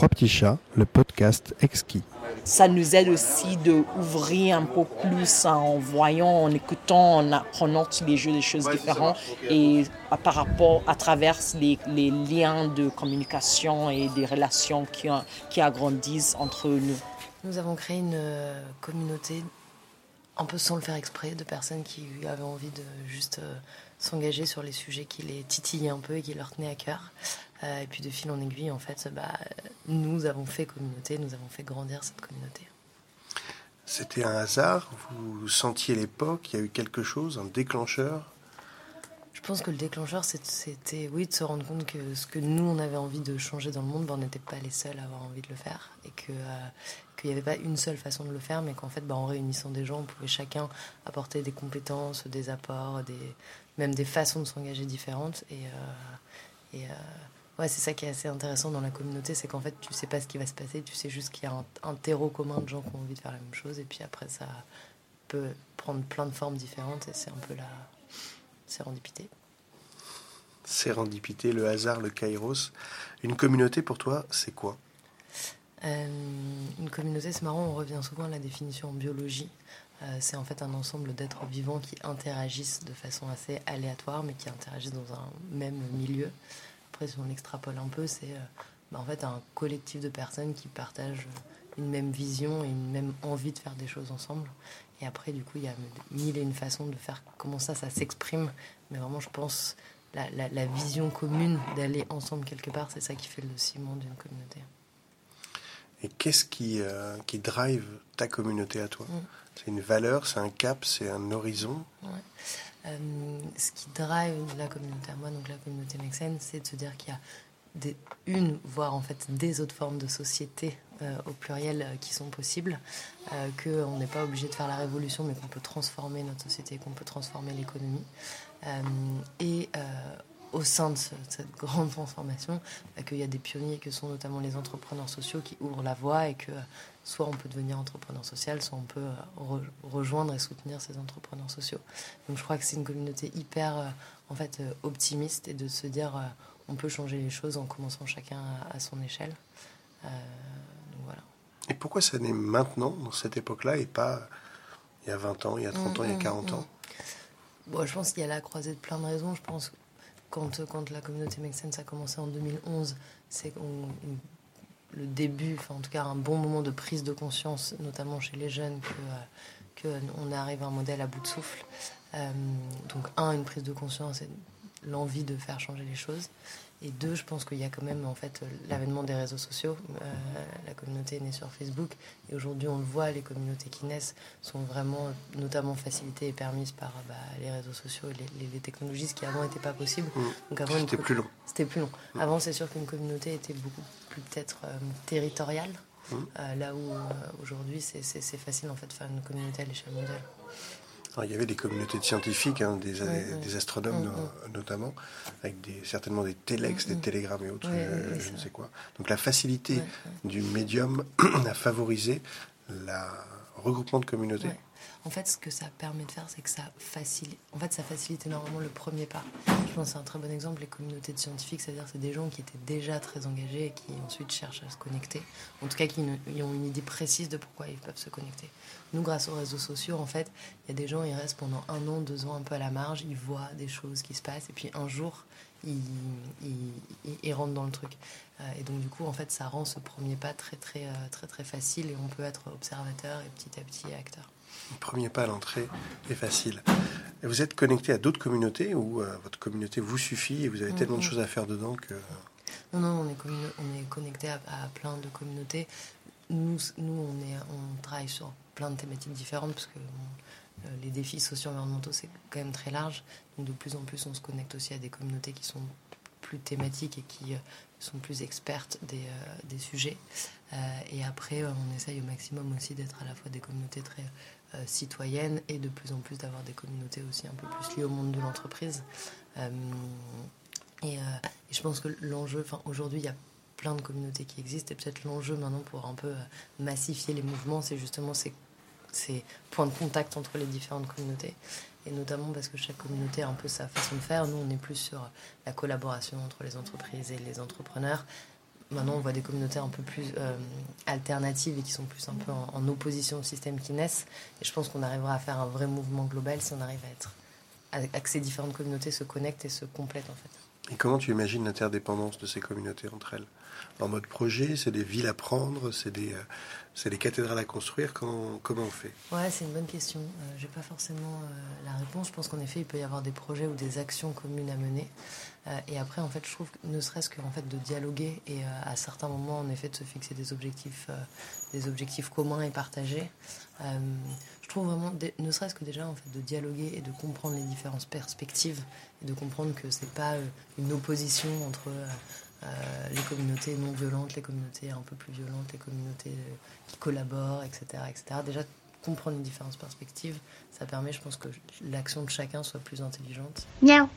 Trois petits chats, le podcast exquis. Ça nous aide aussi d'ouvrir un peu plus en voyant, en écoutant, en apprenant tous les jeux des choses différentes et par rapport à travers les, liens de communication et des relations qui, qui agrandissent entre nous. Nous avons créé une euh, communauté un peu sans le faire exprès de personnes qui avaient envie de juste euh, s'engager sur les sujets qui les titillaient un peu et qui leur tenaient à cœur. Euh, et puis de fil en aiguille, en fait, bah, nous avons fait communauté, nous avons fait grandir cette communauté. C'était un hasard? Vous sentiez l'époque? Il y a eu quelque chose, un déclencheur? Pense que le déclencheur, c'était oui, de se rendre compte que ce que nous, on avait envie de changer dans le monde, bah, on n'était pas les seuls à avoir envie de le faire. Et que, euh, qu'il n'y avait pas une seule façon de le faire, mais qu'en fait, bah, en réunissant des gens, on pouvait chacun apporter des compétences, des apports, des, même des façons de s'engager différentes. Et, euh, et ouais, c'est ça qui est assez intéressant dans la communauté, c'est qu'en fait, tu sais pas ce qui va se passer, tu sais juste qu'il y a un, terreau commun de gens qui ont envie de faire la même chose, et puis après, ça peut prendre plein de formes différentes, et c'est un peu la sérendipité. Sérendipité, le hasard, le kairos. Une communauté pour toi, c'est quoi? Euh, Une communauté, c'est marrant, on revient souvent à la définition en biologie. Euh, c'est en fait un ensemble d'êtres vivants qui interagissent de façon assez aléatoire, mais qui interagissent dans un même milieu. Après, si on extrapole un peu, c'est euh, bah, en fait un collectif de personnes qui partagent une même vision et une même envie de faire des choses ensemble. Et après, du coup, il y a mille et une façons de faire comment ça, ça s'exprime. Mais vraiment, je pense, la, la, vision commune d'aller ensemble quelque part, c'est ça qui fait le ciment d'une communauté. Et qu'est-ce qui, euh, qui drive ta communauté à toi? Mm. C'est une valeur, c'est un cap, c'est un horizon? Euh, Ce qui drive la communauté à moi, donc la communauté Mexen, c'est de se dire qu'il y a des, une, voire en fait des autres formes de société euh, au pluriel qui sont possibles, qu'on n'est pas obligé de faire la révolution, mais qu'on peut transformer notre société, qu'on peut transformer l'économie. Et au sein de cette grande transformation, bah, qu'il y a des pionniers que sont notamment les entrepreneurs sociaux qui ouvrent la voie et que soit on peut devenir entrepreneur social, soit on peut euh, rejoindre et soutenir ces entrepreneurs sociaux. Donc je crois que c'est une communauté hyper euh, en fait euh, optimiste et de se dire on peut changer les choses en commençant chacun à, son échelle. voilà. Et pourquoi ça naît maintenant, dans cette époque-là, et pas il y a 20 ans, il y a 30 ans, il y a 40 mmh, mmh, ans? mmh. Bon, Je pense qu'il y a la croisée de plein de raisons. Je pense quand, quand la communauté Make Sense a commencé en 2011, c'est le début, enfin en tout cas un bon moment de prise de conscience, notamment chez les jeunes, que, que on arrive à un modèle à bout de souffle. Euh, donc un, une prise de conscience et l'envie de faire changer les choses. Et deux, je pense qu'il y a quand même en fait l'avènement des réseaux sociaux. Euh, la communauté est née sur Facebook et aujourd'hui on le voit, les communautés qui naissent sont vraiment notamment facilitées et permises par bah, les réseaux sociaux et les, technologies, ce qui avant n'était pas possible. Mmh. Donc avant c'était plus long. C'était plus long. Mmh. Avant c'est sûr qu'une communauté était beaucoup plus peut-être euh, territoriale, mmh. euh, là où aujourd'hui c'est facile en fait de faire une communauté à l'échelle mondiale il y avait des communautés de scientifiques, hein, des, des, astronomes mm, mm. notamment, avec des, certainement des téléx, des mm, télégrammes et autres, je, ne sais quoi. Donc la facilité du médium a favorisé le regroupement de communautés. En fait, ce que ça permet de faire, c'est que ça facilite. En fait, ça facilite énormément le premier pas. Je pense que c'est un très bon exemple. Les communautés de scientifiques, c'est-à-dire c'est des gens qui étaient déjà très engagés et qui ensuite cherchent à se connecter. En tout cas, qui ont une idée précise de pourquoi ils peuvent se connecter. Nous, grâce aux réseaux sociaux, en fait, il y a des gens, ils restent pendant un an, deux ans un peu à la marge, ils voient des choses qui se passent, et puis un jour, ils, rentrent dans le truc. Euh, et donc, du coup, en fait, ça rend ce premier pas très, très, euh, très, très facile, et on peut être observateur et petit à petit acteur. Le premier pas à l'entrée est facile. Et vous êtes connecté à d'autres communautés ou euh, votre communauté vous suffit et vous avez tellement de choses à faire dedans que... Non, non, on est, on est connecté à, à, plein de communautés. Nous, nous on, est, on travaille sur plein de thématiques différentes parce que euh, les défis socio-environnementaux, c'est quand même très large. Donc de plus en plus, on se connecte aussi à des communautés qui sont plus thématiques et qui euh, sont plus expertes des, euh, des sujets. et après, on essaye au maximum aussi d'être à la fois des communautés très citoyennes et de plus en plus d'avoir des communautés aussi un peu plus liées au monde de l'entreprise. Et, et, je pense que l'enjeu, enfin aujourd'hui, il y a plein de communautés qui existent et peut-être l'enjeu maintenant pour un peu massifier les mouvements, c'est justement ces ces points de contact entre les différentes communautés. Et notamment parce que chaque communauté a un peu sa façon de faire. Nous, on est plus sur la collaboration entre les entreprises et les entrepreneurs. Maintenant on voit des communautés un peu plus alternatives et qui sont plus un peu en, opposition au système qui naissent. Et je pense qu'on arrivera à faire un vrai mouvement global si on arrive à être à, que ces différentes communautés se connectent et se complètent en fait. Et comment tu imagines l'interdépendance de ces communautés entre elles? En mode projet, c'est des villes à prendre, c'est des, c'est des cathédrales à construire. Comment, comment on fait? Ouais, c'est une bonne question. Euh, Je n'ai pas forcément la réponse. Je pense qu'en effet, il peut y avoir des projets ou des actions communes à mener. Euh, et après, en fait, je trouve ne serait-ce que en fait, de dialoguer et euh, à certains moments, en effet, de se fixer des objectifs, euh, des objectifs communs et partagés. Je trouve vraiment, ne serait-ce que déjà, en fait, de dialoguer et de comprendre les différentes perspectives et de comprendre que c'est pas une opposition entre les communautés non violentes, les communautés un peu plus violentes, les communautés qui collaborent, etc., etc. Déjà, comprendre les différentes perspectives, ça permet, je pense, que l'action de chacun soit plus intelligente. Miaou